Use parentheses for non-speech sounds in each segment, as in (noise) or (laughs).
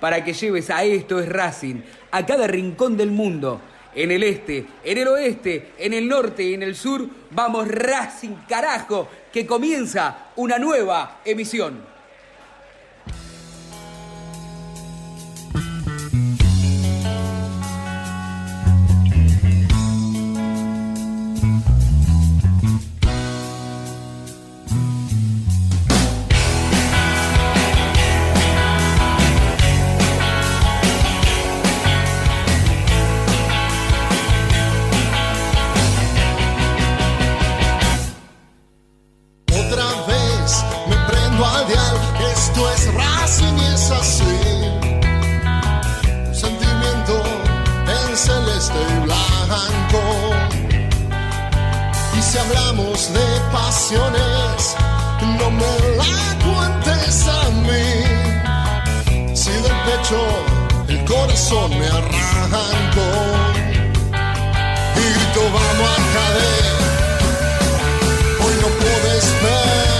para que lleves a Esto es Racing, a cada rincón del mundo. En el este, en el oeste, en el norte y en el sur, vamos Racing carajo, que comienza una nueva emisión. si hablamos de pasiones, no me la cuentes a mí. Si del pecho el corazón me arrancó y grito vamos a caer, hoy no puedes ver.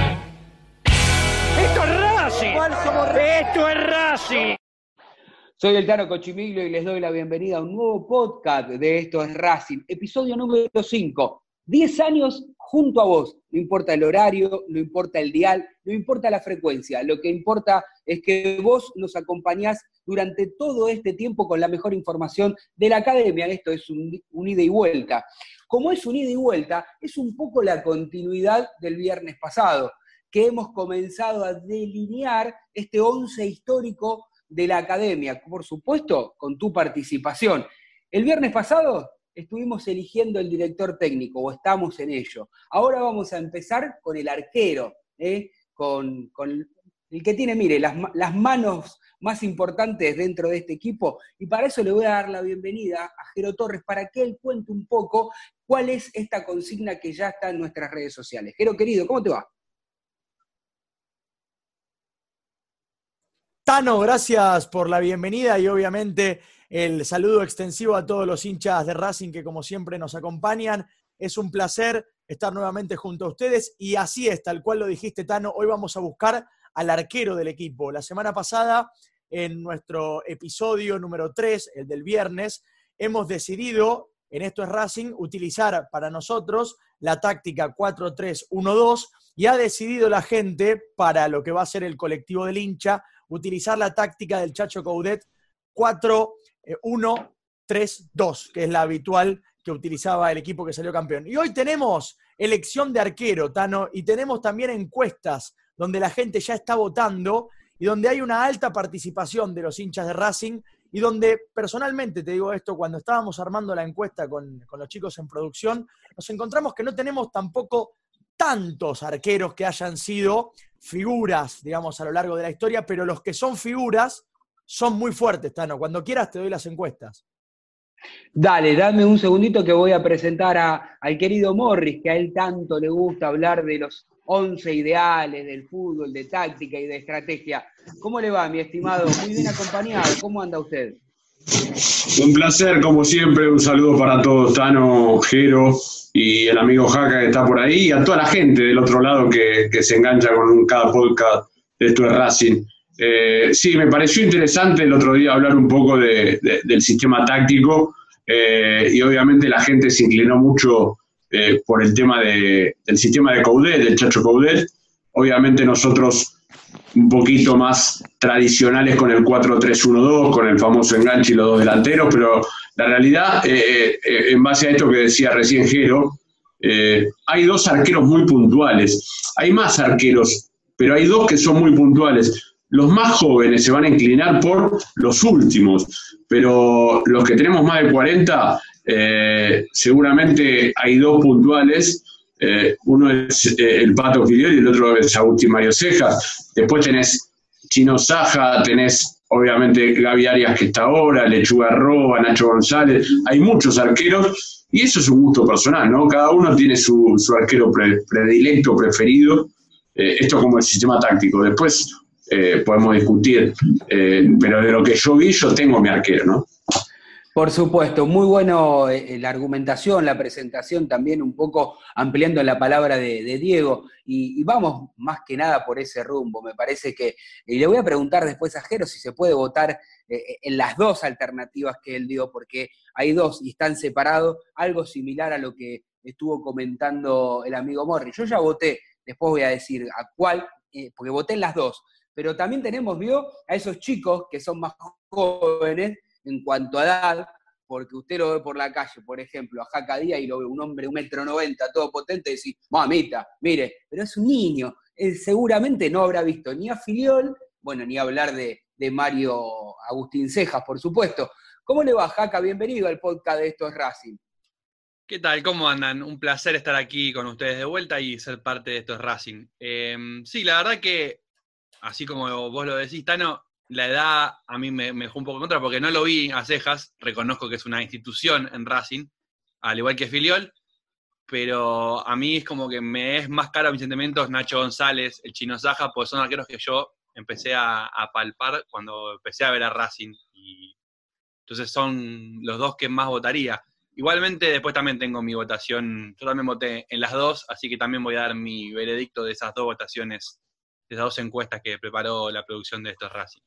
¡Esto es Racing! Soy el Tano Cochimiglio y les doy la bienvenida a un nuevo podcast de Esto es Racing, episodio número 5. 10 años junto a vos. No importa el horario, no importa el dial, no importa la frecuencia. Lo que importa es que vos nos acompañás durante todo este tiempo con la mejor información de la academia. Esto es un, ida y vuelta. Como es un ida y vuelta, es un poco la continuidad del viernes pasado, que hemos comenzado a delinear este once histórico de la academia, por supuesto, con tu participación. El viernes pasado estuvimos eligiendo el director técnico, o estamos en ello. Ahora vamos a empezar con el arquero, ¿eh? con, el que tiene, mire, las, las, manos más importantes dentro de este equipo, y para eso le voy a dar la bienvenida a Jero Torres, para que él cuente un poco cuál es esta consigna que ya está en nuestras redes sociales. Jero, querido, ¿cómo te va? Tano, gracias por la bienvenida y obviamente el saludo extensivo a todos los hinchas de Racing que como siempre nos acompañan. Es un placer estar nuevamente junto a ustedes y así es, tal cual lo dijiste Tano, hoy vamos a buscar al arquero del equipo. La semana pasada, en nuestro episodio número 3, el del viernes, hemos decidido, en esto es Racing, utilizar para nosotros la táctica 4-3-1-2 y ha decidido la gente, para lo que va a ser el colectivo del hincha, utilizar la táctica del Chacho Coudet 4 1, 3, 2, que es la habitual que utilizaba el equipo que salió campeón. Y hoy tenemos elección de arquero, Tano, y tenemos también encuestas donde la gente ya está votando y donde hay una alta participación de los hinchas de Racing y donde personalmente, te digo esto, cuando estábamos armando la encuesta con, con los chicos en producción, nos encontramos que no tenemos tampoco tantos arqueros que hayan sido figuras, digamos, a lo largo de la historia, pero los que son figuras son muy fuertes, Tano. Cuando quieras te doy las encuestas. Dale, dame un segundito que voy a presentar a, al querido Morris, que a él tanto le gusta hablar de los 11 ideales del fútbol, de táctica y de estrategia. ¿Cómo le va, mi estimado? Muy bien acompañado. ¿Cómo anda usted? Un placer, como siempre. Un saludo para todos, Tano, Jero y el amigo Jaca que está por ahí, y a toda la gente del otro lado que, se engancha con cada podcast esto es Racing. Eh, sí, me pareció interesante el otro día hablar un poco del sistema táctico eh, y obviamente la gente se inclinó mucho eh, por el tema del sistema de Coudet, del Chacho Coudet. Obviamente nosotros un poquito más tradicionales con el 4-3-1-2, con el famoso enganche y los dos delanteros, pero la realidad, en base a esto que decía recién Jero, hay dos arqueros muy puntuales. Hay más arqueros, pero hay dos que son muy puntuales los más jóvenes se van a inclinar por los últimos, pero los que tenemos más de 40, eh, seguramente hay dos puntuales. Eh, uno es eh, el Pato Fidel y el otro es Agustín Mario Cejas. Después tenés Chino Saja, tenés obviamente Gaby Arias que está ahora, Lechuga Roa, Nacho González. Hay muchos arqueros y eso es un gusto personal, ¿no? Cada uno tiene su, arquero predilecto, preferido. esto como el sistema táctico. Después, eh, podemos discutir, eh, pero de lo que yo vi, yo tengo mi arquero, ¿no? Por supuesto, muy bueno eh, la argumentación, la presentación también un poco ampliando la palabra de, Diego y, vamos más que nada por ese rumbo. Me parece que, y le voy a preguntar después a Jero si se puede votar en las dos alternativas que él dio, porque hay dos y están separados, algo similar a lo que estuvo comentando el amigo Morri. Yo ya voté, después voy a decir a cuál, porque voté en las dos pero también tenemos, vio, a esos chicos que son más jóvenes en cuanto a edad, porque usted lo ve por la calle, por ejemplo, a Jaca Díaz y lo ve un hombre, un metro noventa, todo potente, y decís, mamita, mire, pero es un niño, él seguramente no habrá visto ni a Filiol, bueno, ni hablar de, Mario Agustín Cejas, por supuesto. ¿Cómo le va, Jaca? Bienvenido al podcast de Esto es Racing. ¿Qué tal? ¿Cómo andan? Un placer estar aquí con ustedes de vuelta y ser parte de Esto es Racing. Em, sí, la verdad que así como vos lo decís, Tano, la edad a mí me, dejó un poco en contra porque no lo vi a cejas, reconozco que es una institución en Racing, al igual que Filiol, pero a mí es como que me es más caro a mis sentimientos Nacho González, el Chino Saja, pues son arqueros que yo empecé a, palpar cuando empecé a ver a Racing. Y entonces son los dos que más votaría. Igualmente después también tengo mi votación, yo también voté en las dos, así que también voy a dar mi veredicto de esas dos votaciones esas dos encuestas que preparó la producción de estos Racing.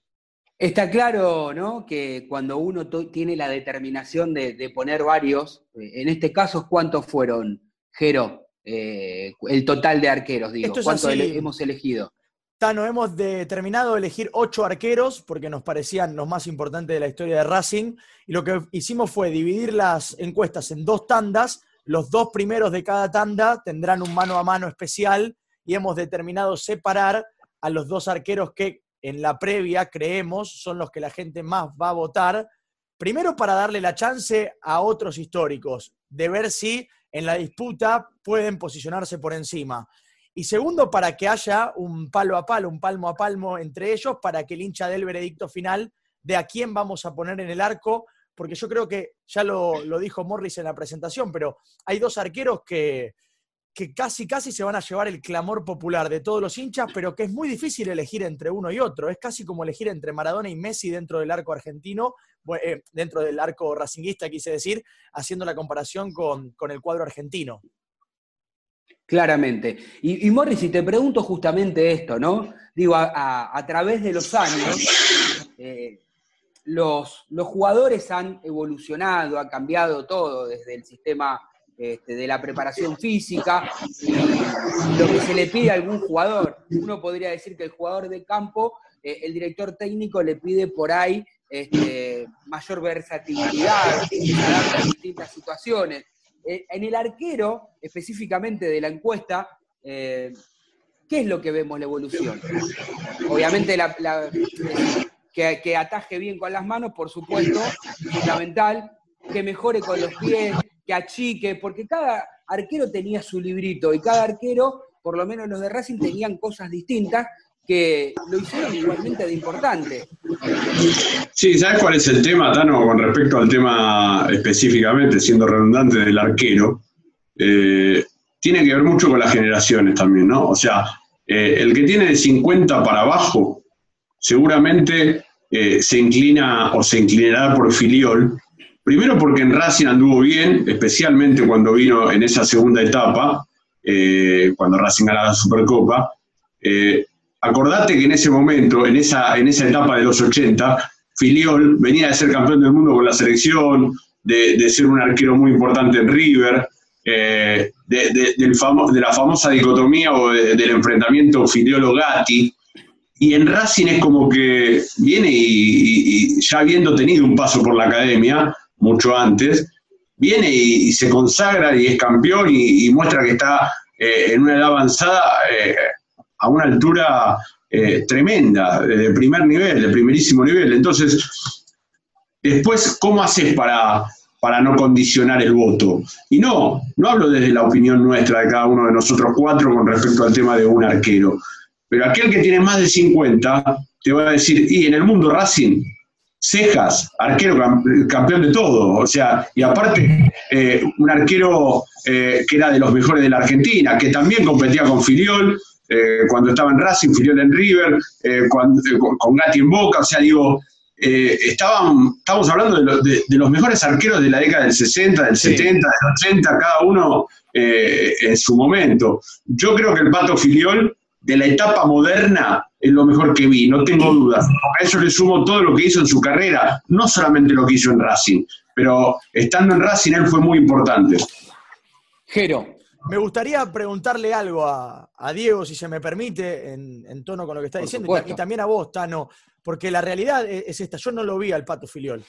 Está claro, ¿no? Que cuando uno tiene la determinación de, poner varios, eh, en este caso, ¿cuántos fueron, Jero? Eh, el total de arqueros, digo. ¿Cuántos hemos elegido? Tano, hemos determinado elegir ocho arqueros porque nos parecían los más importantes de la historia de Racing. Y lo que hicimos fue dividir las encuestas en dos tandas. Los dos primeros de cada tanda tendrán un mano a mano especial y hemos determinado separar a los dos arqueros que en la previa creemos son los que la gente más va a votar. Primero para darle la chance a otros históricos de ver si en la disputa pueden posicionarse por encima. Y segundo, para que haya un palo a palo, un palmo a palmo entre ellos, para que el hincha del veredicto final de a quién vamos a poner en el arco, porque yo creo que ya lo, lo dijo Morris en la presentación, pero hay dos arqueros que, que casi, casi se van a llevar el clamor popular de todos los hinchas, pero que es muy difícil elegir entre uno y otro. Es casi como elegir entre Maradona y Messi dentro del arco argentino, eh, dentro del arco racinguista, quise decir, haciendo la comparación con, el cuadro argentino. Claramente. Y, Morris, si te pregunto justamente esto, ¿no? Digo, a, través de los años, eh, los, los jugadores han evolucionado, ha cambiado todo, desde el sistema este, de la preparación física lo que se le pide a algún jugador. Uno podría decir que el jugador de campo, eh, el director técnico le pide por ahí este, mayor versatilidad, a distintas situaciones. Eh, en el arquero, específicamente de la encuesta, eh, ¿qué es lo que vemos la evolución? Obviamente que, que ataje bien con las manos, por supuesto, fundamental, que mejore con los pies, que achique, porque cada arquero tenía su librito y cada arquero, por lo menos los de Racing, tenían cosas distintas que lo hicieron igualmente de importante. Sí, ¿sabes cuál es el tema, Tano, con respecto al tema específicamente, siendo redundante del arquero? Eh, tiene que ver mucho con las generaciones también, ¿no? O sea, eh, el que tiene de 50 para abajo, seguramente eh, se inclina o se inclinará por Filiol, Primero porque en Racing anduvo bien, especialmente cuando vino en esa segunda etapa, eh, cuando Racing ganaba la Supercopa. Eh, acordate que en ese momento, en esa, en esa etapa de los 80, Filiol venía de ser campeón del mundo con la selección, de, ser un arquero muy importante en River, eh, de, la famosa dicotomía o del enfrentamiento Filiolo-Gatti. Y en Racing es como que viene y, ya habiendo tenido un paso por la academia, mucho antes, viene y, se consagra y es campeón y, muestra que está eh, en una edad avanzada eh, a una altura tremenda, de primer nivel, de primerísimo nivel. Entonces, Después, ¿cómo haces para, para no condicionar el voto? Y no, no hablo desde la opinión nuestra de cada uno de nosotros cuatro con respecto al tema de un arquero. Pero aquel que tiene más de 50 te va a decir, y en el mundo Racing, Cejas, arquero campeón de todo, o sea, y aparte eh, un arquero eh, que era de los mejores de la Argentina, que también competía con Filiol, eh, cuando estaba en Racing, Filiol en River, con, con Gatti en Boca, o sea, digo, estaban, estamos hablando de, los mejores arqueros de la década del 60, del 70, del 80, cada uno en su momento. Yo creo que el Pato Filiol de la etapa moderna es lo mejor que vi, no tengo dudas. A eso le sumo todo lo que hizo en su carrera, no solamente lo que hizo en Racing, pero estando en Racing él fue muy importante. Jero. Me gustaría preguntarle algo a, Diego, si se me permite, en, tono con lo que está diciendo, y, también a vos, Tano, porque la realidad e, es esta, yo no lo vi al Pato Filiol.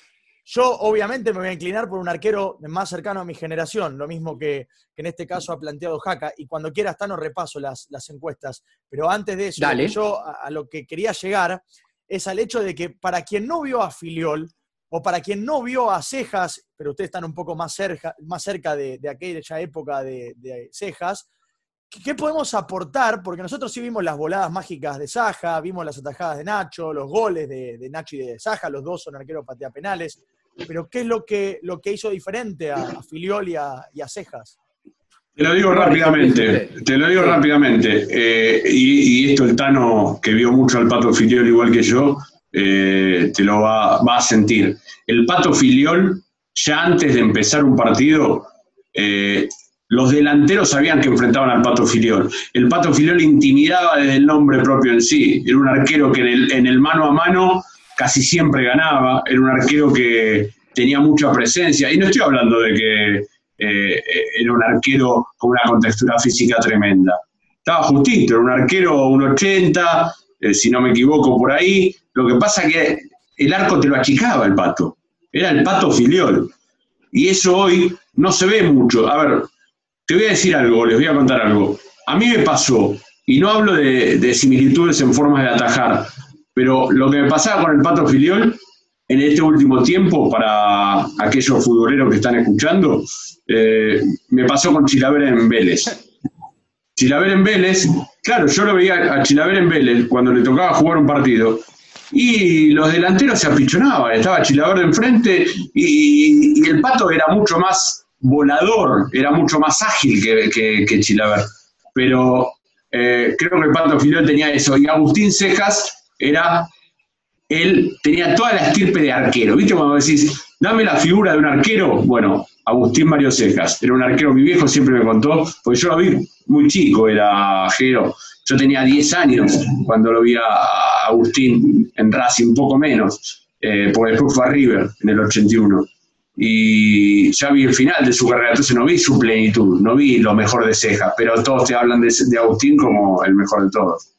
Yo obviamente me voy a inclinar por un arquero más cercano a mi generación, lo mismo que, en este caso ha planteado Jaca, y cuando quieras, Tano, repaso las, encuestas. Pero antes de eso, yo a, lo que quería llegar es al hecho de que para quien no vio a Filiol, o para quien no vio a Cejas, pero ustedes están un poco más cerca, más cerca de, aquella época de, Cejas, ¿qué podemos aportar? Porque nosotros sí vimos las voladas mágicas de Saja, vimos las atajadas de Nacho, los goles de, Nacho y de Saja, los dos son arqueros patea penales, pero ¿qué es lo que, lo que hizo diferente a, Filiol y a, Cejas? Te lo digo rápidamente, te lo digo rápidamente. Eh, y, esto el Tano, que vio mucho al Pato Filiol igual que yo, eh, te lo va, a sentir. El Pato Filiol, ya antes de empezar un partido, eh, los delanteros sabían que enfrentaban al Pato Filiol. El Pato Filiol intimidaba desde el nombre propio en sí. Era un arquero que en el, mano a mano casi siempre ganaba. Era un arquero que tenía mucha presencia. Y no estoy hablando de que eh, era un arquero con una contextura física tremenda. Estaba justito, era un arquero un 80, si no me equivoco por ahí, lo que pasa que el arco te lo achicaba el pato. Era el pato filiol. Y eso hoy no se ve mucho. A ver, te voy a decir algo, les voy a contar algo. A mí me pasó, y no hablo de, similitudes en formas de atajar, pero lo que me pasaba con el pato filiol en este último tiempo, para aquellos futboleros que están escuchando, eh, me pasó con Chilaver en Vélez. Chilaver en Vélez, claro, yo lo veía a Chilaver en Vélez cuando le tocaba jugar un partido, y los delanteros se apichonaban, estaba Chilaver enfrente y, y, el Pato era mucho más volador, era mucho más ágil que, que, Chilaver. Pero eh, creo que el Pato Filiol tenía eso. Y Agustín Cejas era, él tenía toda la estirpe de arquero. ¿Viste cuando decís, dame la figura de un arquero? Bueno, Agustín Mario Cejas. Era un arquero, mi viejo siempre me contó, porque yo lo vi muy chico, era Jero. Yo tenía 10 años cuando lo vi a Agustín en Racing, un poco menos, eh, porque después fue River en el 81. Y ya vi el final de su carrera, entonces no vi su plenitud, no vi lo mejor de Cejas, pero todos te hablan de, Agustín como el mejor de todos.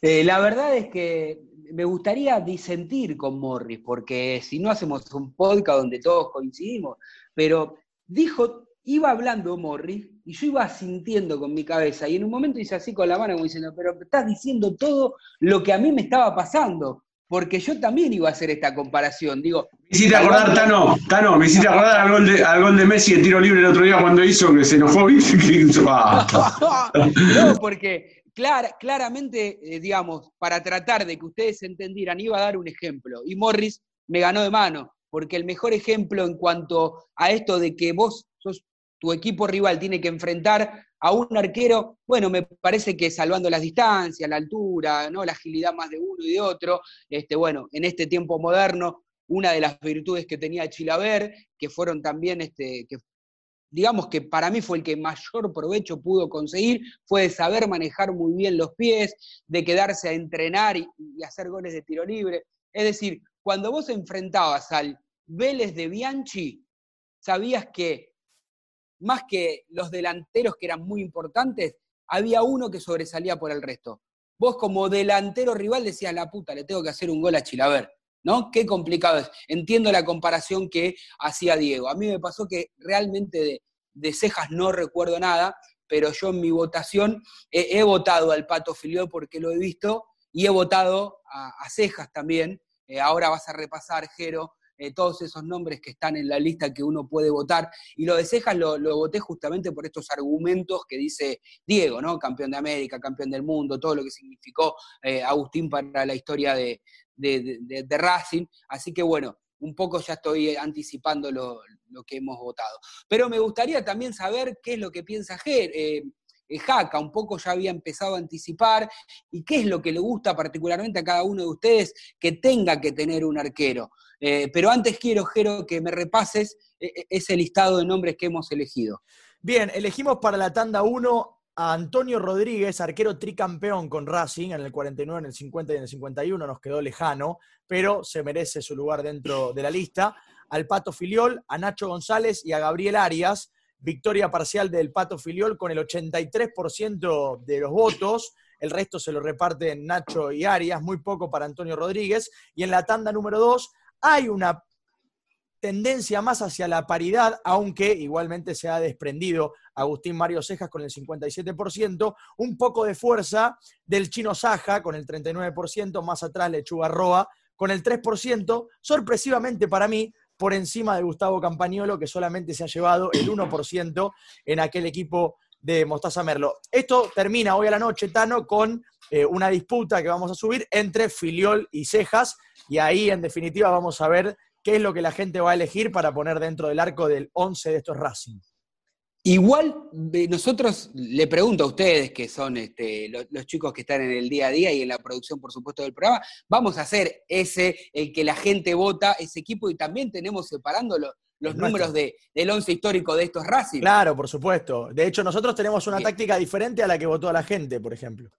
Eh, la verdad es que me gustaría disentir con Morris, porque si no hacemos un podcast donde todos coincidimos, pero dijo, iba hablando Morris y yo iba sintiendo con mi cabeza y en un momento hice así con la mano como diciendo, pero estás diciendo todo lo que a mí me estaba pasando, porque yo también iba a hacer esta comparación. Digo, me hiciste acordar, Tano, Tano, me hiciste acordar al gol, de, al gol de Messi de tiro libre el otro día cuando hizo que se enojó, (laughs) (laughs) no, porque claramente, eh, digamos, para tratar de que ustedes entendieran, iba a dar un ejemplo. Y Morris me ganó de mano, porque el mejor ejemplo en cuanto a esto de que vos sos, tu equipo rival tiene que enfrentar a un arquero, bueno, me parece que salvando las distancias, la altura, ¿no? la agilidad más de uno y de otro, este, bueno, en este tiempo moderno, una de las virtudes que tenía Chilaver, que fueron también, este, digamos que para mí fue el que mayor provecho pudo conseguir, fue de saber manejar muy bien los pies, de quedarse a entrenar y, hacer goles de tiro libre. Es decir, cuando vos enfrentabas al Vélez de Bianchi, sabías que más que los delanteros que eran muy importantes, había uno que sobresalía por el resto. Vos como delantero rival decías, la puta, le tengo que hacer un gol a Chilaver. ¿No? Qué complicado es. Entiendo la comparación que hacía Diego. A mí me pasó que realmente de, cejas no recuerdo nada, pero yo en mi votación he, votado al Pato Filió porque lo he visto y he votado a, cejas también. Eh, ahora vas a repasar, Jero, eh, todos esos nombres que están en la lista que uno puede votar. Y lo de Cejas lo, voté justamente por estos argumentos que dice Diego, ¿no? Campeón de América, campeón del mundo, todo lo que significó eh, Agustín para la historia de, de, Racing. Así que bueno, un poco ya estoy anticipando lo, que hemos votado. Pero me gustaría también saber qué es lo que piensa Ger, eh, eh, Jaca, un poco ya había empezado a anticipar, y qué es lo que le gusta particularmente a cada uno de ustedes que tenga que tener un arquero. Eh, pero antes quiero, Jero, que me repases ese listado de nombres que hemos elegido. Bien, elegimos para la tanda 1 a Antonio Rodríguez, arquero tricampeón con Racing en el 49, en el 50 y en el 51, nos quedó lejano, pero se merece su lugar dentro de la lista. Al Pato Filiol, a Nacho González y a Gabriel Arias. Victoria parcial del Pato Filiol con el 83% de los votos. El resto se lo reparten Nacho y Arias, muy poco para Antonio Rodríguez. Y en la tanda número 2 hay una tendencia más hacia la paridad, aunque igualmente se ha desprendido Agustín Mario Cejas con el 57%, un poco de fuerza del chino Saja con el 39%, más atrás Lechuga Roa con el 3%, sorpresivamente para mí, por encima de Gustavo Campagnolo, que solamente se ha llevado el 1% en aquel equipo de Mostaza Merlo. Esto termina hoy a la noche, Tano, con eh, una disputa que vamos a subir entre Filiol y Cejas, y ahí en definitiva vamos a ver qué es lo que la gente va a elegir para poner dentro del arco del 11 de estos Racing. Igual nosotros le pregunto a ustedes, que son este, los, chicos que están en el día a día y en la producción, por supuesto, del programa, vamos a hacer ese, el que la gente vota, ese equipo, y también tenemos separando los números de, del once histórico de estos Racing. Claro, por supuesto. De hecho, nosotros tenemos una táctica diferente a la que votó la gente, por ejemplo.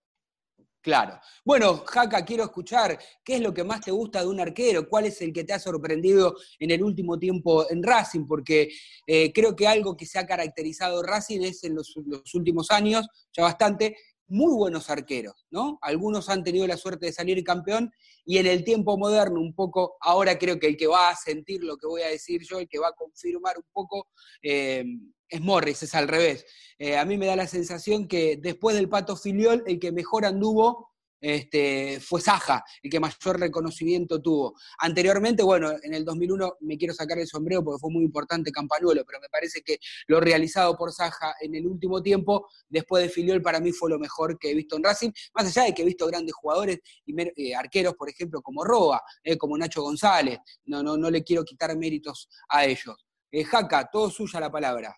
Claro. Bueno, Jaca, quiero escuchar qué es lo que más te gusta de un arquero, cuál es el que te ha sorprendido en el último tiempo en Racing, porque eh, creo que algo que se ha caracterizado Racing es en los, últimos años, ya bastante, muy buenos arqueros, ¿no? Algunos han tenido la suerte de salir campeón y en el tiempo moderno un poco, ahora creo que el que va a sentir lo que voy a decir yo, el que va a confirmar un poco, eh, es Morris, es al revés. Eh, a mí me da la sensación que después del Pato Filiol, el que mejor anduvo este, fue Saja, el que mayor reconocimiento tuvo. Anteriormente, bueno, en el 2001 me quiero sacar el sombrero porque fue muy importante Campanuelo, pero me parece que lo realizado por Saja en el último tiempo, después de Filiol, para mí fue lo mejor que he visto en Racing, más allá de que he visto grandes jugadores y eh, arqueros, por ejemplo, como Roa, eh, como Nacho González, no, no, no le quiero quitar méritos a ellos. Jaca, todo suya la palabra.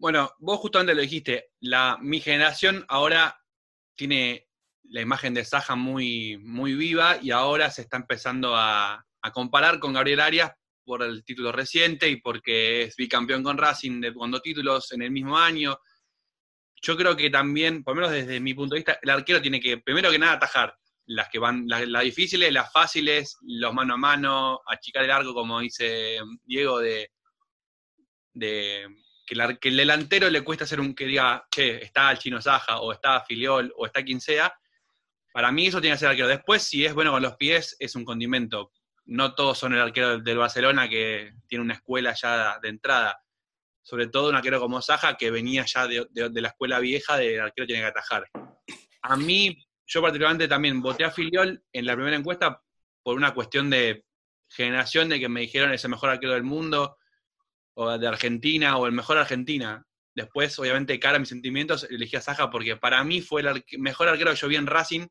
Bueno, vos justamente lo dijiste, la, mi generación ahora tiene la imagen de Saja muy, muy viva y ahora se está empezando a, comparar con Gabriel Arias por el título reciente y porque es bicampeón con Racing de cuando títulos en el mismo año. Yo creo que también, por lo menos desde mi punto de vista, el arquero tiene que, primero que nada, atajar las que van, las, difíciles, las fáciles, los mano a mano, achicar el arco, como dice Diego, de, de que, el delantero le cuesta hacer un que diga, che, está el chino Saja, o está Filiol, o está quien sea. Para mí eso tiene que ser arquero. Después, si es bueno con los pies, es un condimento. No todos son el arquero del Barcelona que tiene una escuela ya de entrada. Sobre todo un arquero como Saja, que venía ya de, la escuela vieja del arquero tiene que atajar. A mí, yo particularmente también voté a Filiol en la primera encuesta por una cuestión de generación de que me dijeron es el mejor arquero del mundo o de Argentina, o el mejor Argentina. Después, obviamente, cara a mis sentimientos, elegí a Saja porque para mí fue el mejor arquero que yo vi en Racing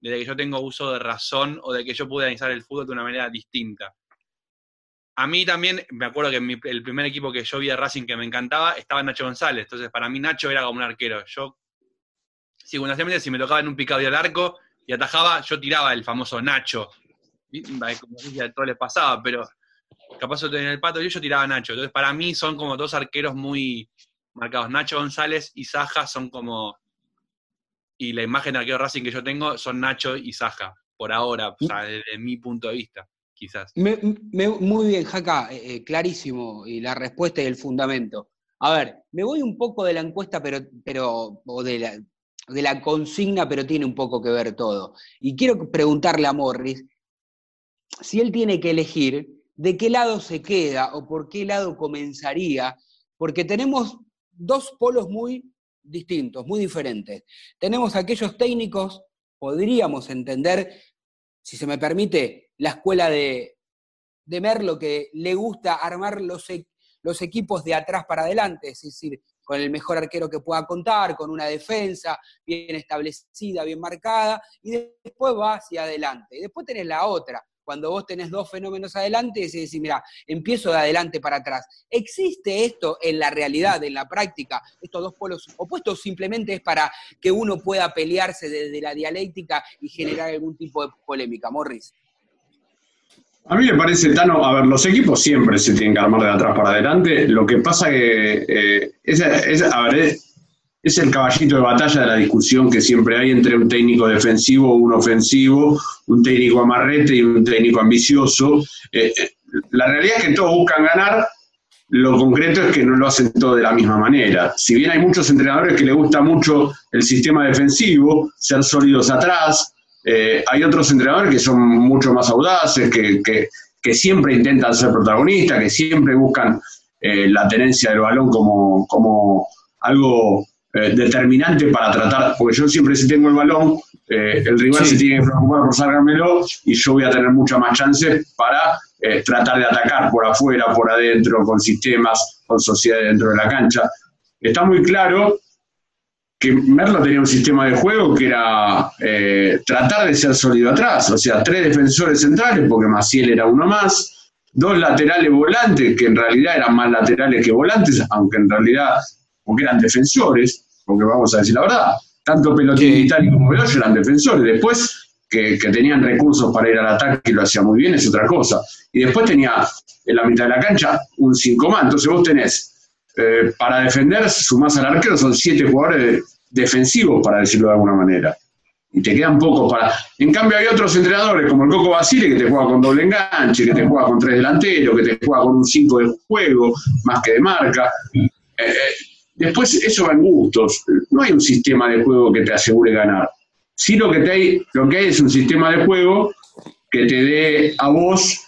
desde que yo tengo uso de razón o de que yo pude analizar el fútbol de una manera distinta. A mí también, me acuerdo que el primer equipo que yo vi de Racing que me encantaba estaba Nacho González. Entonces, para mí Nacho era como un arquero. Yo, segundamente, si me tocaba en un picado al arco y atajaba, yo tiraba el famoso Nacho. Como a todos les pasaba, pero capaz yo tenía el pato y yo tiraba a Nacho. Entonces, para mí son como dos arqueros muy marcados. Nacho González y Saja son como. Y la imagen de arquero Racing que yo tengo son Nacho y Saja, por ahora, desde mi punto de vista, quizás. muy bien, Jaca, eh, eh, clarísimo, y la respuesta y el fundamento. A ver, me voy un poco de la encuesta, pero, pero o de la, de la consigna, pero tiene un poco que ver todo. Y quiero preguntarle a Morris si él tiene que elegir de qué lado se queda o por qué lado comenzaría, porque tenemos dos polos muy distintos, muy diferentes. Tenemos aquellos técnicos, podríamos entender, si se me permite, la escuela de, de Merlo, que le gusta armar los, e, los equipos de atrás para adelante, es decir, con el mejor arquero que pueda contar, con una defensa bien establecida, bien marcada, y después va hacia adelante. Y después tenés la otra, cuando vos tenés dos fenómenos adelante, y decís, mira, empiezo de adelante para atrás. ¿Existe esto en la realidad, en la práctica, estos dos polos opuestos? Simplemente es para que uno pueda pelearse desde la dialéctica y generar algún tipo de polémica. Morris. A mí me parece, Tano, a ver, los equipos siempre se tienen que armar de atrás para adelante. Lo que pasa que eh, es, a ver, es, el caballito de batalla de la discusión que siempre hay entre un técnico defensivo, un ofensivo, un técnico amarrete y un técnico ambicioso. Eh, eh, la realidad es que todos buscan ganar, lo concreto es que no lo hacen todos de la misma manera. Si bien hay muchos entrenadores que les gusta mucho el sistema defensivo, ser sólidos atrás, eh, hay otros entrenadores que son mucho más audaces, que, siempre intentan ser protagonistas, que siempre buscan la tenencia del balón como algo eh, determinante para tratar, porque yo siempre si tengo el balón, el rival se tiene que preocupar por sacármelo y yo voy a tener muchas más chances para tratar de atacar por afuera, por adentro, con sistemas, con sociedades dentro de la cancha. Está muy claro que Merlo tenía un sistema de juego que era eh, tratar de ser sólido atrás, o sea, tres defensores centrales, porque Maciel era uno más, dos laterales volantes, que en realidad eran más laterales que volantes, aunque en realidad, porque eran defensores, porque vamos a decir la verdad, tanto Pelotín como Veloyo eran defensores, después que, tenían recursos para ir al ataque y lo hacía muy bien es otra cosa, y después tenía en la mitad de la cancha un cinco más, entonces vos tenés eh, para defender, sumás al arquero, son siete jugadores defensivos, para decirlo de alguna manera. Y te quedan pocos para. En cambio, hay otros entrenadores, como el Coco Basile, que te juega con doble enganche, que te juega con tres delanteros, que te juega con un cinco de juego, más que de marca. Eh, eh, después, eso va en gustos. No hay un sistema de juego que te asegure ganar. Sí, lo que, te hay, lo que hay es un sistema de juego que te dé a vos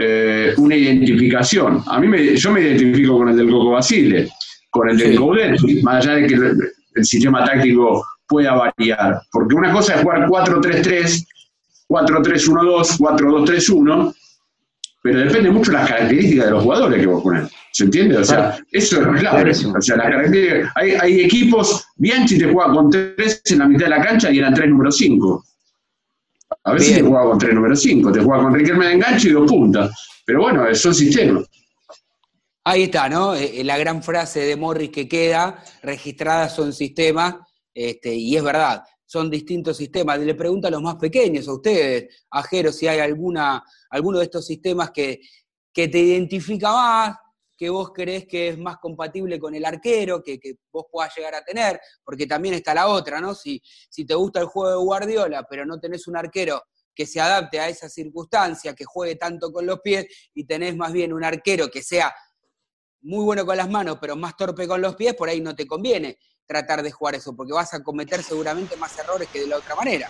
eh, una identificación. A mí me, yo me identifico con el del Coco Basile, con el del sí. más allá de que el, sistema táctico pueda variar. Porque una cosa es jugar 4-3-3, 4-3-1-2, 4-2-3-1, pero depende mucho de las características de los jugadores que vos pones. ¿Se entiende? O sea, eso es clave. O sea, las características, hay, hay equipos, Bianchi te juega con 3 en la mitad de la cancha y eran 3 número 5. A veces te juega con tres número 5, te juega con Riquelme de enganche y dos puntas. Pero bueno, son sistemas. Ahí está, ¿no? Eh, eh, la gran frase de Morris que queda, registradas son sistemas, este, y es verdad, son distintos sistemas. Le pregunto a los más pequeños, a ustedes, a Jero, si hay alguna, alguno de estos sistemas que, que te identifica más, que vos crees que es más compatible con el arquero, que, vos puedas llegar a tener, porque también está la otra, ¿no? Si, si te gusta el juego de Guardiola, pero no tenés un arquero que se adapte a esa circunstancia, que juegue tanto con los pies, y tenés más bien un arquero que sea muy bueno con las manos, pero más torpe con los pies, por ahí no te conviene tratar de jugar eso, porque vas a cometer seguramente más errores que de la otra manera.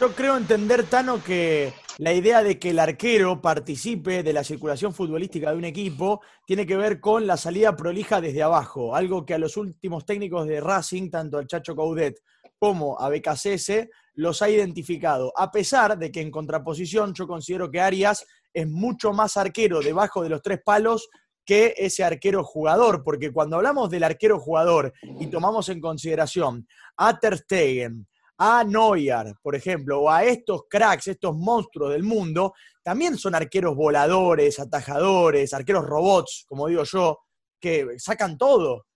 Yo creo entender, Tano, que la idea de que el arquero participe de la circulación futbolística de un equipo tiene que ver con la salida prolija desde abajo, algo que a los últimos técnicos de Racing, tanto al Chacho Caudet como a BKCS, los ha identificado, a pesar de que en contraposición yo considero que Arias es mucho más arquero debajo de los tres palos que ese arquero jugador, porque cuando hablamos del arquero jugador y tomamos en consideración a Ter Stegen, a Neuer, por ejemplo, o a estos cracks, estos monstruos del mundo, también son arqueros voladores, atajadores, arqueros robots, como digo yo, que sacan todo.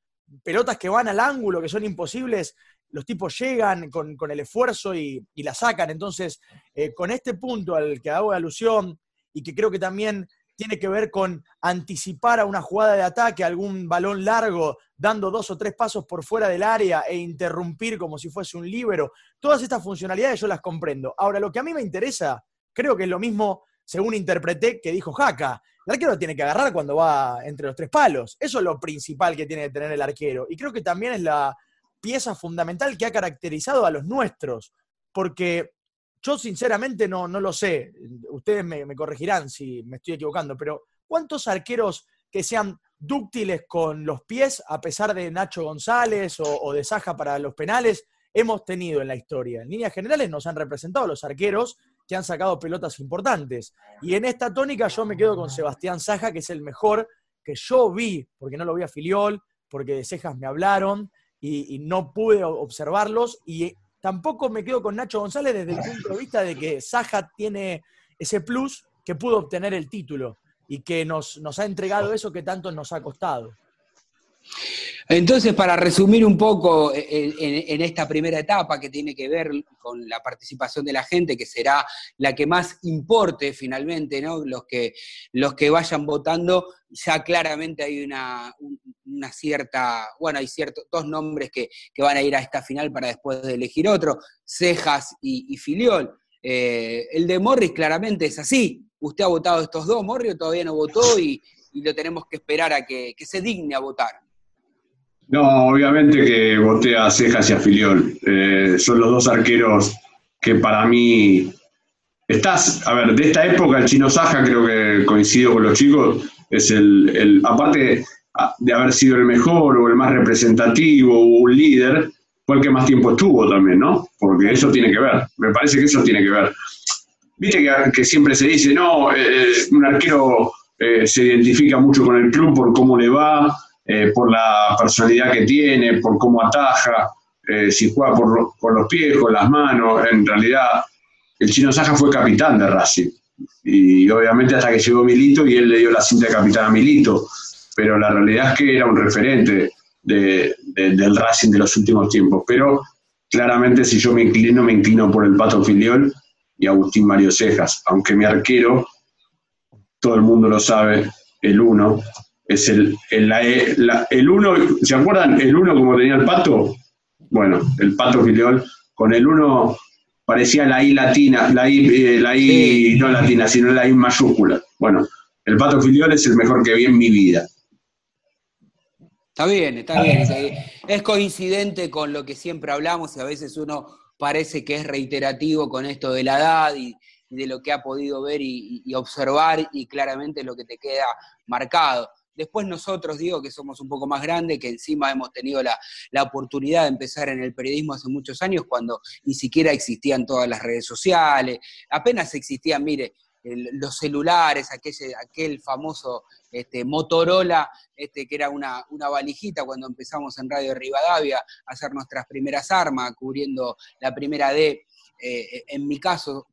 Pelotas que van al ángulo, que son imposibles, los tipos llegan con, el esfuerzo y, la sacan. Entonces, eh, con este punto al que hago alusión y que creo que también tiene que ver con anticipar a una jugada de ataque, algún balón largo, dando dos o tres pasos por fuera del área e interrumpir como si fuese un líbero. Todas estas funcionalidades yo las comprendo. Ahora, lo que a mí me interesa, creo que es lo mismo, según interpreté, que dijo Jaca. El arquero tiene que agarrar cuando va entre los tres palos. Eso es lo principal que tiene que tener el arquero. Y creo que también es la pieza fundamental que ha caracterizado a los nuestros. Porque yo sinceramente no, no lo sé, ustedes me, corregirán si me estoy equivocando, pero ¿cuántos arqueros que sean dúctiles con los pies, a pesar de Nacho González o, de Saja para los penales, hemos tenido en la historia? En líneas generales nos han representado los arqueros que han sacado pelotas importantes. Y en esta tónica yo me quedo con Sebastián Saja, que es el mejor que yo vi, porque no lo vi a Filiol, porque de cejas me hablaron y, y no pude observarlos. Y tampoco me quedo con Nacho González desde el punto de vista de que Saja tiene ese plus que pudo obtener el título y que nos, nos ha entregado eso que tanto nos ha costado. Entonces, para resumir un poco eh, eh, en, esta primera etapa que tiene que ver con la participación de la gente, que será la que más importe finalmente, ¿no? Los que, los que vayan votando, ya claramente hay una, cierta, bueno, hay ciertos dos nombres que, van a ir a esta final para después de elegir otro, Cejas y, Filiol. Eh, el de Morris claramente es así. Usted ha votado estos dos, Morris todavía no votó y, lo tenemos que esperar a que se digne a votar. No, obviamente que voté a Cejas y a Filiol. Eh, son los dos arqueros que para mí. Estás, a ver, de esta época el chino Saja, creo que coincido con los chicos, es el, el, aparte de haber sido el mejor o el más representativo o un líder, fue el que más tiempo estuvo también, ¿no? Porque eso tiene que ver, me parece que eso tiene que ver. Viste que, siempre se dice, no, eh, un arquero eh, se identifica mucho con el club por cómo le va, eh, por la personalidad que tiene, por cómo ataja, eh, si juega por, los pies, con las manos. En realidad, el chino Saja fue capitán de Racing. Y obviamente hasta que llegó Milito y él le dio la cinta de capitán a Milito. Pero la realidad es que era un referente del Racing de los últimos tiempos. Pero claramente si yo me inclino, me inclino por el Pato Filiol y Agustín Mario Cejas. Aunque mi arquero, todo el mundo lo sabe, el uno, es el, el, el uno, ¿se acuerdan el uno como tenía el pato? Bueno, el pato Filiol, con el uno parecía la I latina, la I, eh, la I no latina, sino la I mayúscula. Bueno, el pato Filiol es el mejor que vi en mi vida. Está bien, está bien. Es coincidente con lo que siempre hablamos y a veces uno parece que es reiterativo con esto de la edad y, de lo que ha podido ver y, y observar y claramente lo que te queda marcado. Después nosotros, digo, que somos un poco más grandes, que encima hemos tenido la, oportunidad de empezar en el periodismo hace muchos años, cuando ni siquiera existían todas las redes sociales, apenas existían, mire, los celulares, aquel, aquel famoso este, Motorola, este, que era una, valijita cuando empezamos en Radio Rivadavia a hacer nuestras primeras armas, cubriendo la primera D. Eh, en mi caso,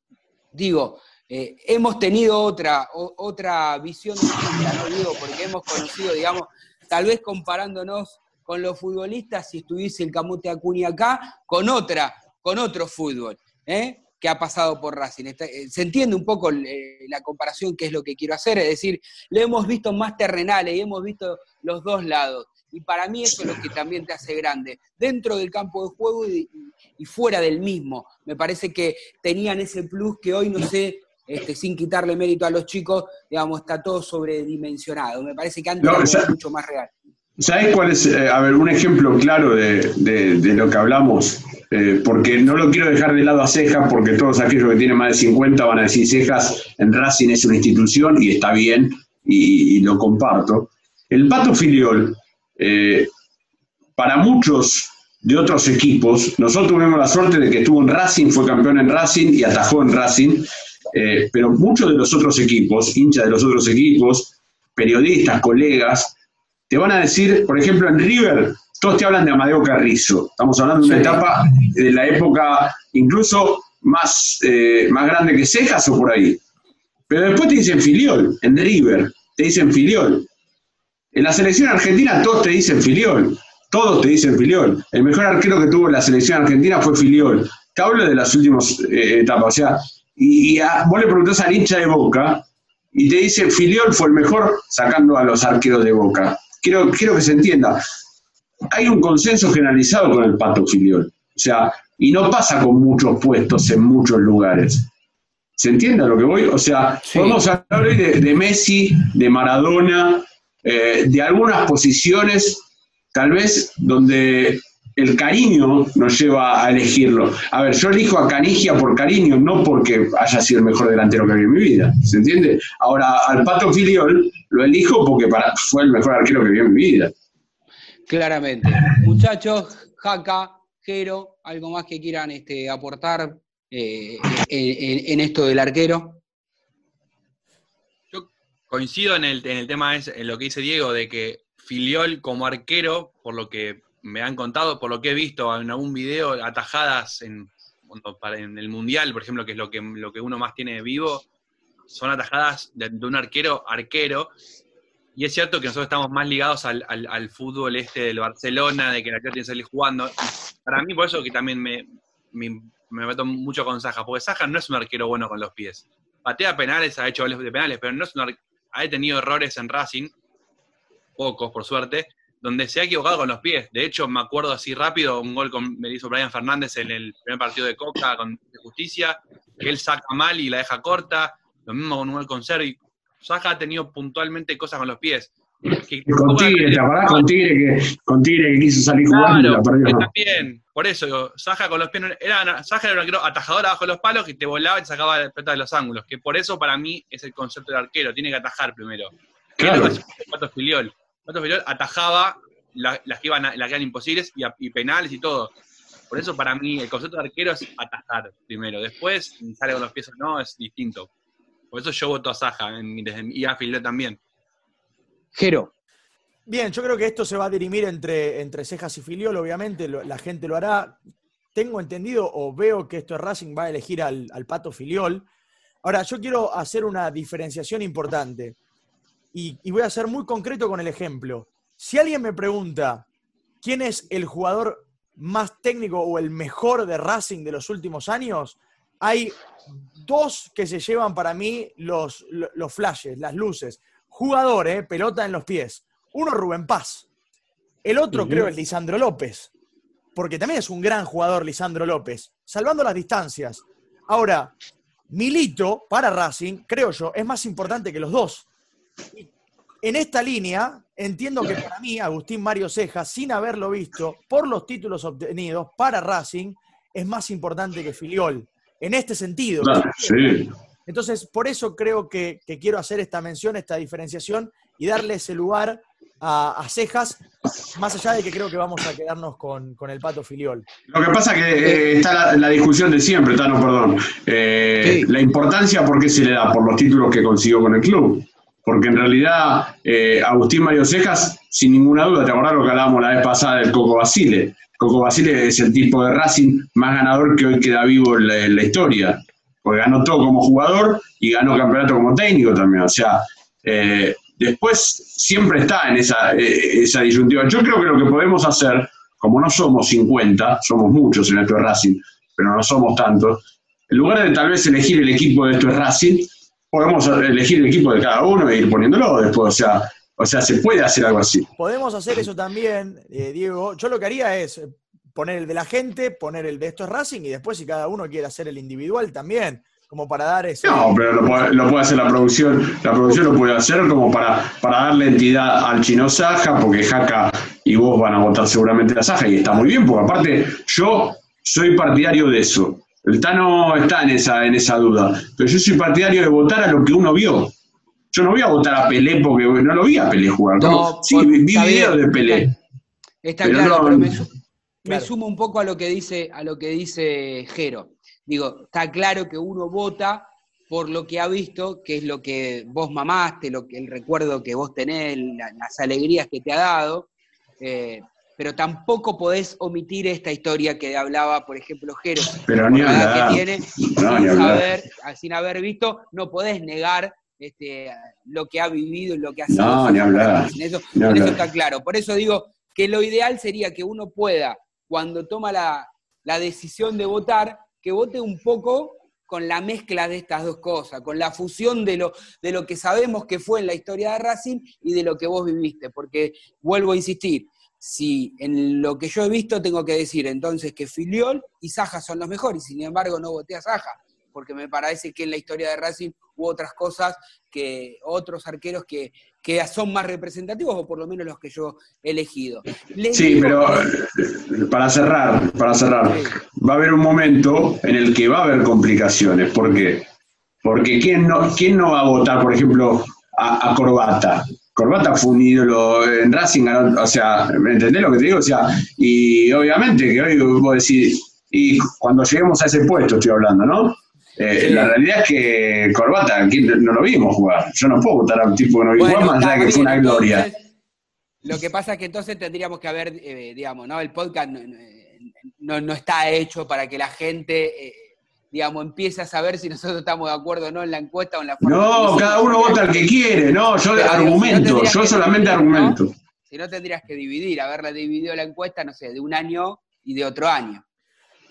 digo, eh, hemos tenido otra, otra visión distinta, ¿no? Digo, porque hemos conocido, digamos, tal vez comparándonos con los futbolistas, si estuviese el Camute Acuña acá, con otra, con otro fútbol, ¿eh? que ha pasado por Racing. Eh, se entiende un poco la comparación, que es lo que quiero hacer, es decir, lo hemos visto más terrenales y hemos visto los dos lados. Y para mí eso es lo que también te hace grande, dentro del campo de juego y fuera del mismo. Me parece que tenían ese plus que hoy no sé este, sin quitarle mérito a los chicos, digamos, está todo sobredimensionado. Me parece que antes era mucho más real. ¿Sabes cuál es, eh, a ver, un ejemplo claro de, lo que hablamos? Eh, porque no lo quiero dejar de lado a Cejas, porque todos aquellos que tienen más de 50 van a decir Cejas en Racing es una institución y está bien, y, lo comparto. El Pato Filiol, eh, para muchos de otros equipos, nosotros tuvimos la suerte de que estuvo en Racing, fue campeón en Racing y atajó en Racing, eh, pero muchos de los otros equipos, hinchas de los otros equipos, periodistas, colegas, te van a decir, por ejemplo, en River, todos te hablan de Amadeo Carrizo. Estamos hablando de una etapa de la época incluso más, eh, más grande que Cejas o por ahí. Pero después te dicen Filiol, en River, te dicen Filiol. En la selección argentina todos te dicen Filiol. Todos te dicen Filiol. El mejor arquero que tuvo la selección argentina fue Filiol. Te hablo de las últimas eh, etapas. O sea, y, vos le preguntás al hincha de Boca y te dice Filiol fue el mejor sacando a los arqueros de Boca. Quiero, quiero que se entienda. Hay un consenso generalizado con el Pato Filiol. O sea, y no pasa con muchos puestos en muchos lugares. ¿Se entiende a lo que voy? O sea, podemos hablar hoy de, Messi, de Maradona, eh, de algunas posiciones, tal vez donde el cariño nos lleva a elegirlo. A ver, yo elijo a Canigia por cariño, no porque haya sido el mejor delantero que había en mi vida, ¿se entiende? Ahora, al Pato Filiol lo elijo porque para, fue el mejor arquero que vi en mi vida. Claramente. Muchachos, Jaca, Jero, ¿algo más que quieran este, aportar eh, en, esto del arquero? Yo coincido en el, en el tema, en lo que dice Diego, de que Filiol como arquero, por lo que me han contado, por lo que he visto en algún video, atajadas en, en el Mundial, por ejemplo, que es lo que, lo que uno más tiene vivo, son atajadas de, un arquero arquero. Y es cierto que nosotros estamos más ligados al, fútbol este del Barcelona, de que la arquero tiene que salir jugando. Para mí, por eso que también me, me, meto mucho con Saja, porque Saja no es un arquero bueno con los pies. Patea penales, ha hecho goles de penales, pero no es un ha tenido errores en Racing, pocos por suerte, donde se ha equivocado con los pies. De hecho, me acuerdo así rápido, un gol con, me hizo Brian Fernández en el primer partido de Coca con Justicia, que él saca mal y la deja corta. Lo mismo con un gol con Sergi. Saja ha tenido puntualmente cosas con los pies. con Tigre, ¿te acordás? Con Tigre, que, con Tigre que quiso salir jugando la También, por eso Saja con los pies, era, Saja era un arquero atajador abajo de los palos que te volaba y te sacaba la pelota de los ángulos, que por eso para mí es el concepto del arquero, tiene que atajar primero. Claro. Pato Filiol. Pato Filiol atajaba las que iban las que eran imposibles y, penales y todo. Por eso para mí el concepto de arquero es atajar primero. Después, sale con los pies o no, es distinto. Por eso yo voto a Saja y a Filiol también. Jero. Bien, yo creo que esto se va a dirimir entre, entre Cejas y Filiol, obviamente, la gente lo hará. Tengo entendido o veo que esto es Racing va a elegir al, al Pato Filiol. Ahora, yo quiero hacer una diferenciación importante y, voy a ser muy concreto con el ejemplo. Si alguien me pregunta quién es el jugador más técnico o el mejor de Racing de los últimos años, hay dos que se llevan para mí los, los flashes, las luces. Jugador, eh, pelota en los pies. Uno Rubén Paz. El otro creo es Lisandro López. Porque también es un gran jugador Lisandro López, salvando las distancias. Ahora, Milito para Racing, creo yo, es más importante que los dos. En esta línea, entiendo que para mí, Agustín Mario Ceja, sin haberlo visto, por los títulos obtenidos para Racing, es más importante que Filiol. En este sentido. Entonces, por eso creo que, quiero hacer esta mención, esta diferenciación y darle ese lugar a, Cejas, más allá de que creo que vamos a quedarnos con, el pato filiol. Lo que pasa es que eh, está la, discusión de siempre, Tano, perdón. Eh, la importancia, ¿por qué se le da? Por los títulos que consiguió con el club porque en realidad eh, Agustín Mario Cejas, sin ninguna duda, te acordás lo que hablábamos la vez pasada del Coco Basile. Coco Basile es el tipo de Racing más ganador que hoy queda vivo en la, historia, porque ganó todo como jugador y ganó campeonato como técnico también. O sea, eh, después siempre está en esa, eh, esa disyuntiva. Yo creo que lo que podemos hacer, como no somos 50, somos muchos en esto de Racing, pero no somos tantos, en lugar de tal vez elegir el equipo de esto de Racing, podemos elegir el equipo de cada uno e ir poniéndolo después, o sea, o sea, se puede hacer algo así. Podemos hacer eso también, eh, Diego. Yo lo que haría es poner el de la gente, poner el de estos Racing y después si cada uno quiere hacer el individual también, como para dar eso. No, pero lo puede, hacer la producción, la producción lo puede hacer como para, para darle entidad al chino Saja, porque Jaca y vos van a votar seguramente a Saja y está muy bien, porque aparte yo soy partidario de eso. El Tano está en esa, en esa duda. Pero yo soy partidario de votar a lo que uno vio. Yo no voy a votar a Pelé porque no lo vi a Pelé jugar. sí, vi videos de Pelé. Está, claro, pero me, sumo un poco a lo que dice, a lo que dice Jero. Digo, está claro que uno vota por lo que ha visto, que es lo que vos mamaste, lo que, el recuerdo que vos tenés, las alegrías que te ha dado. Eh, pero tampoco podés omitir esta historia que hablaba, por ejemplo, Jero, pero ni que tiene, sin, haber, visto, no podés negar este, lo que ha vivido y lo que ha sido. No, ni hablar. En eso, eso está claro. Por eso digo que lo ideal sería que uno pueda, cuando toma la, decisión de votar, que vote un poco con la mezcla de estas dos cosas, con la fusión de lo, de lo que sabemos que fue en la historia de Racing y de lo que vos viviste, porque vuelvo a insistir, si en lo que yo he visto tengo que decir entonces que Filiol y Saja son los mejores, sin embargo no voté a Saja, porque me parece que en la historia de Racing hubo otras cosas que otros arqueros que, que son más representativos, o por lo menos los que yo he elegido. sí, pero para cerrar, para cerrar, va a haber un momento en el que va a haber complicaciones. ¿Por qué? Porque ¿quién no, quién no va a votar, por ejemplo, a, Corbata? Corbata fue un ídolo en Racing, o sea, ¿me entendés lo que te digo? O sea, y obviamente que hoy vos decís, y cuando lleguemos a ese puesto estoy hablando, ¿no? Eh, la realidad es que Corbata, aquí no lo vimos jugar. Yo no puedo votar a un tipo que no vi jugar, más allá que fue una gloria. Lo que pasa es que entonces tendríamos que haber, eh, digamos, ¿no? El podcast no, no, está hecho para que la gente, eh, digamos, empiece a saber si nosotros estamos de acuerdo o no en la encuesta o en la forma. No, cada uno vota el que quiere, no, yo argumento, yo solamente argumento. Si no tendrías que dividir, haberla dividido la encuesta, no sé, de un año y de otro año.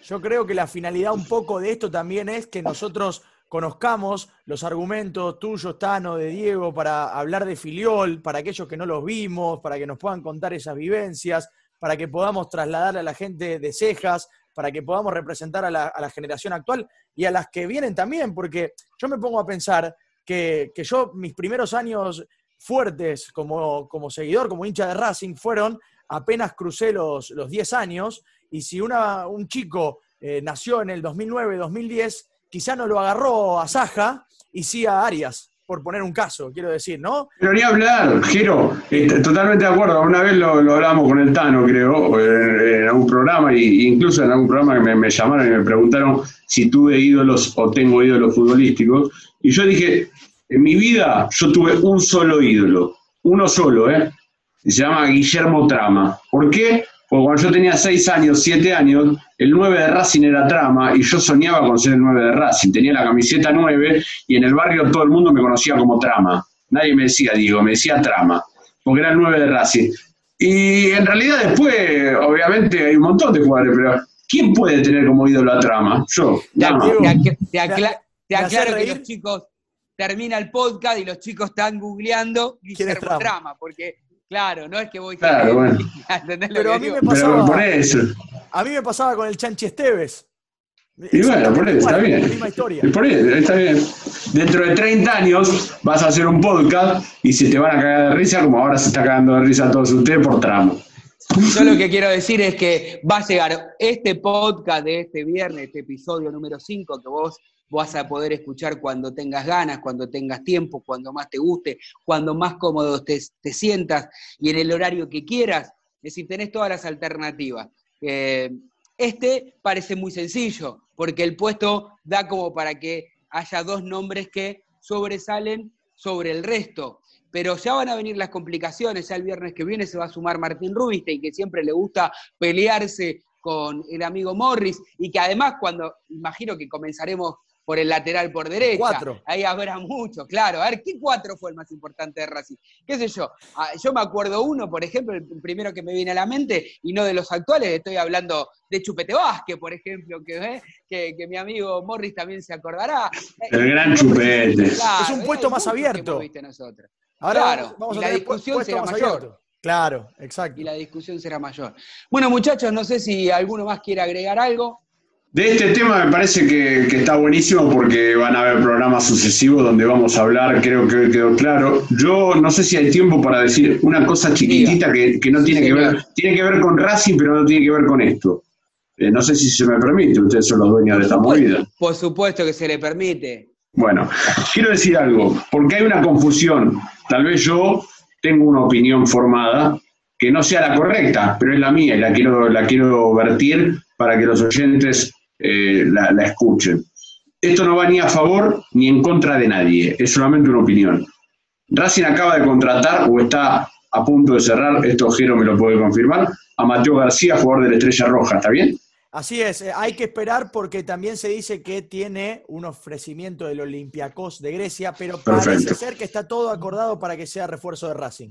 Yo creo que la finalidad un poco de esto también es que nosotros conozcamos los argumentos tuyos, Tano, de Diego, para hablar de Filiol, para aquellos que no los vimos, para que nos puedan contar esas vivencias, para que podamos trasladarle a la gente de cejas, para que podamos representar a la, generación actual y a las que vienen también, porque yo me pongo a pensar que, yo, mis primeros años fuertes como, seguidor, como hincha de Racing, fueron apenas crucé los, los 10 años y si una, un chico eh, nació en el 2009-2010, quizá no lo agarró a Saja y sí a Arias, por poner un caso, quiero decir, ¿no? Pero ni hablar, eh, totalmente de acuerdo. Una vez lo, hablamos con el Tano, creo, en, algún programa, e incluso en algún programa que me, me, llamaron y me preguntaron si tuve ídolos o tengo ídolos futbolísticos. Y yo dije, en mi vida yo tuve un solo ídolo, uno solo, ¿eh? Se llama Guillermo Trama. ¿Por qué? Porque cuando yo tenía 6 años, 7 años, el 9 de Racing era trama y yo soñaba con ser el 9 de Racing. Tenía la camiseta 9 y en el barrio todo el mundo me conocía como trama. Nadie me decía Diego, me decía trama, porque era el 9 de Racing. Y en realidad después, obviamente, hay un montón de jugadores, pero ¿quién puede tener como ídolo a trama? Yo. Te, te, aclaro que los chicos, termina el podcast y los chicos están googleando Guillermo Trama, porque Claro, no es que voy claro, bueno. (laughs) Pero a mí me pasaba. por eso. A mí me pasaba con el Chanchi Esteves. Y bueno, por eso, está bien. Historia. Por eso, está bien. Dentro de 30 años vas a hacer un podcast y se te van a cagar de risa como ahora se está cagando de risa a todos ustedes por tramo. Yo lo que quiero decir es que va a llegar este podcast de este viernes, este episodio número 5, que vos vas a poder escuchar cuando tengas ganas, cuando tengas tiempo, cuando más te guste, cuando más cómodo te, sientas y en el horario que quieras. Es decir, tenés todas las alternativas. Eh, este parece muy sencillo, porque el puesto da como para que haya dos nombres que sobresalen sobre el resto. Pero ya van a venir las complicaciones, ya el viernes que viene se va a sumar Martín Rubinstein, que siempre le gusta pelearse con el amigo Morris, y que además cuando, imagino que comenzaremos por el lateral por derecha. Cuatro. Ahí habrá mucho, claro. A ver, ¿qué cuatro fue el más importante de Racing? ¿Qué sé yo? Ah, yo me acuerdo uno, por ejemplo, el primero que me viene a la mente, y no de los actuales, estoy hablando de Chupete Vázquez, por ejemplo, que, ¿eh? que, mi amigo Morris también se acordará. El gran Chupete. es un puesto más abierto. Ahora claro, vamos a la discusión será mayor. Claro, exacto. Y la discusión será mayor. Bueno, muchachos, no sé si alguno más quiere agregar algo. De este tema me parece que, está buenísimo porque van a haber programas sucesivos donde vamos a hablar, creo que quedó claro. Yo no sé si hay tiempo para decir una cosa chiquitita que, no tiene que ver, tiene que ver con Racing, pero no tiene que ver con esto. Eh, no sé si se me permite, ustedes son los dueños de esta movida. Por supuesto que se le permite. Bueno, quiero decir algo, porque hay una confusión. Tal vez yo tengo una opinión formada que no sea la correcta, pero es la mía y la quiero, la quiero vertir para que los oyentes eh, la, escuchen. Esto no va ni a favor ni en contra de nadie, es solamente una opinión. Racing acaba de contratar o está a punto de cerrar, esto Jero me lo puede confirmar, a Mateo García, jugador de la Estrella Roja, ¿está bien? Así es, eh, hay que esperar porque también se dice que tiene un ofrecimiento del Olympiacos de Grecia, pero parece ser que está todo acordado para que sea refuerzo de Racing.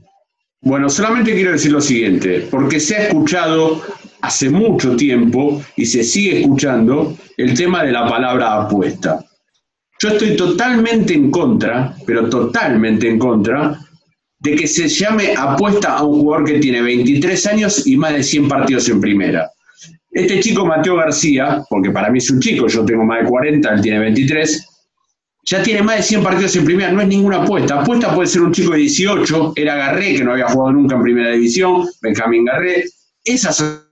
Bueno, solamente quiero decir lo siguiente, porque se ha escuchado hace mucho tiempo y se sigue escuchando el tema de la palabra apuesta. Yo estoy totalmente en contra, pero totalmente en contra, de que se llame apuesta a un jugador que tiene 23 años y más de 100 partidos en primera. Este chico Mateo García, porque para mí es un chico, yo tengo más de 40, él tiene 23, ya tiene más de 100 partidos en primera, no es ninguna apuesta. Apuesta puede ser un chico de 18, era Garré, que no había jugado nunca en primera división, Benjamín Garré. Esas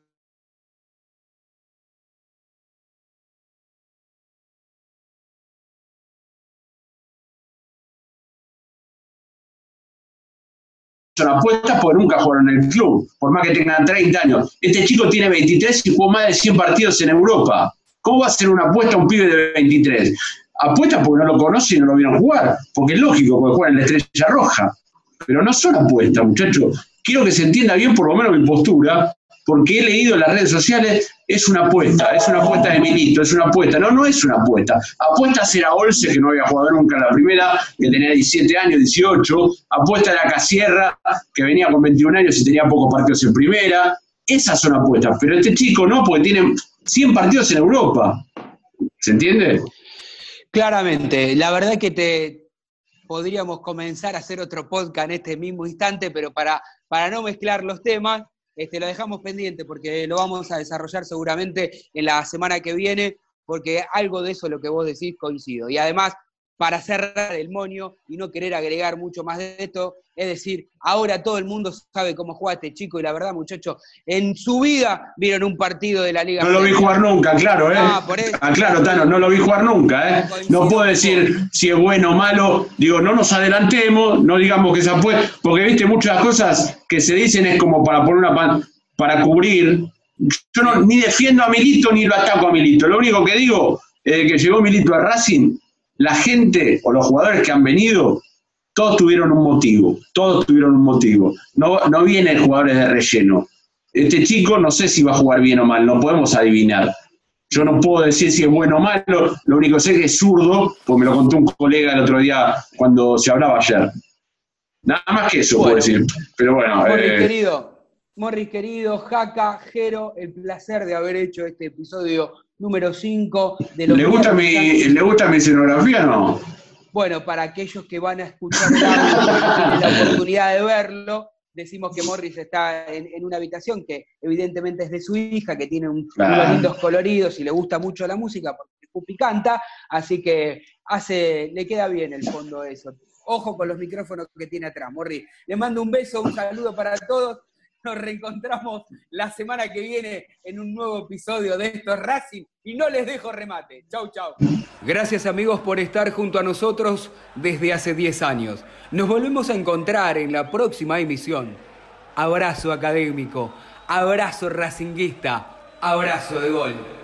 son apuestas porque nunca jugaron en el club, por más que tengan 30 años. Este chico tiene 23 y jugó más de 100 partidos en Europa. ¿Cómo va a ser una apuesta a un pibe de 23? Apuesta porque no lo conocen y no lo vieron jugar, porque es lógico, porque juega en la estrella roja. Pero no son apuestas, muchachos. Quiero que se entienda bien por lo menos mi postura, porque he leído en las redes sociales, es una apuesta, es una apuesta de Milito, es una apuesta. No, no es una apuesta. Apuesta era Olse, que no había jugado nunca en la primera, que tenía 17 años, 18. Apuesta a la Casierra, que venía con 21 años y tenía pocos partidos en primera. Esas son apuestas. Pero este chico no, porque tiene 100 partidos en Europa. ¿Se entiende? Claramente. La verdad que te podríamos comenzar a hacer otro podcast en este mismo instante, pero para, para no mezclar los temas, este, lo dejamos pendiente porque lo vamos a desarrollar seguramente en la semana que viene, porque algo de eso, lo que vos decís, coincido. Y además, para cerrar el monio y no querer agregar mucho más de esto, es decir, ahora todo el mundo sabe cómo juega este chico y la verdad, muchachos, en su vida vieron un partido de la Liga. No lo vi jugar nunca, claro, ¿eh? Ah, claro, Tano, no lo vi jugar nunca, ¿eh? No puedo decir si es bueno o malo. Digo, no nos adelantemos, no digamos que se puede, porque viste muchas cosas que se dicen es como para poner una para cubrir. Yo no, ni defiendo a Milito ni lo ataco a Milito. Lo único que digo es que llegó Milito a Racing, la gente o los jugadores que han venido todos tuvieron un motivo, todos tuvieron un motivo. No, no vienen jugadores de relleno. Este chico no sé si va a jugar bien o mal, no podemos adivinar. Yo no puedo decir si es bueno o malo, lo único que sé es que es zurdo, porque me lo contó un colega el otro día cuando se hablaba ayer. Nada más que eso puedo decir. Pero bueno. Eh, querido, Morris querido, Jaca, Jero, el placer de haber hecho este episodio número 5 de ¿Le gusta, mi, ¿Le gusta mi escenografía o no? Bueno, para aquellos que van a escuchar la oportunidad de verlo, decimos que Morris está en, una habitación que evidentemente es de su hija, que tiene un, unos lindos coloridos y le gusta mucho la música porque Pupi canta, así que hace, le queda bien el fondo eso. Ojo con los micrófonos que tiene atrás, Morris. Le mando un beso, un saludo para todos nos reencontramos la semana que viene en un nuevo episodio de Esto Racing y no les dejo remate. Chau, chau. Gracias amigos por estar junto a nosotros desde hace 10 años. Nos volvemos a encontrar en la próxima emisión. Abrazo académico, abrazo racinguista, abrazo de gol.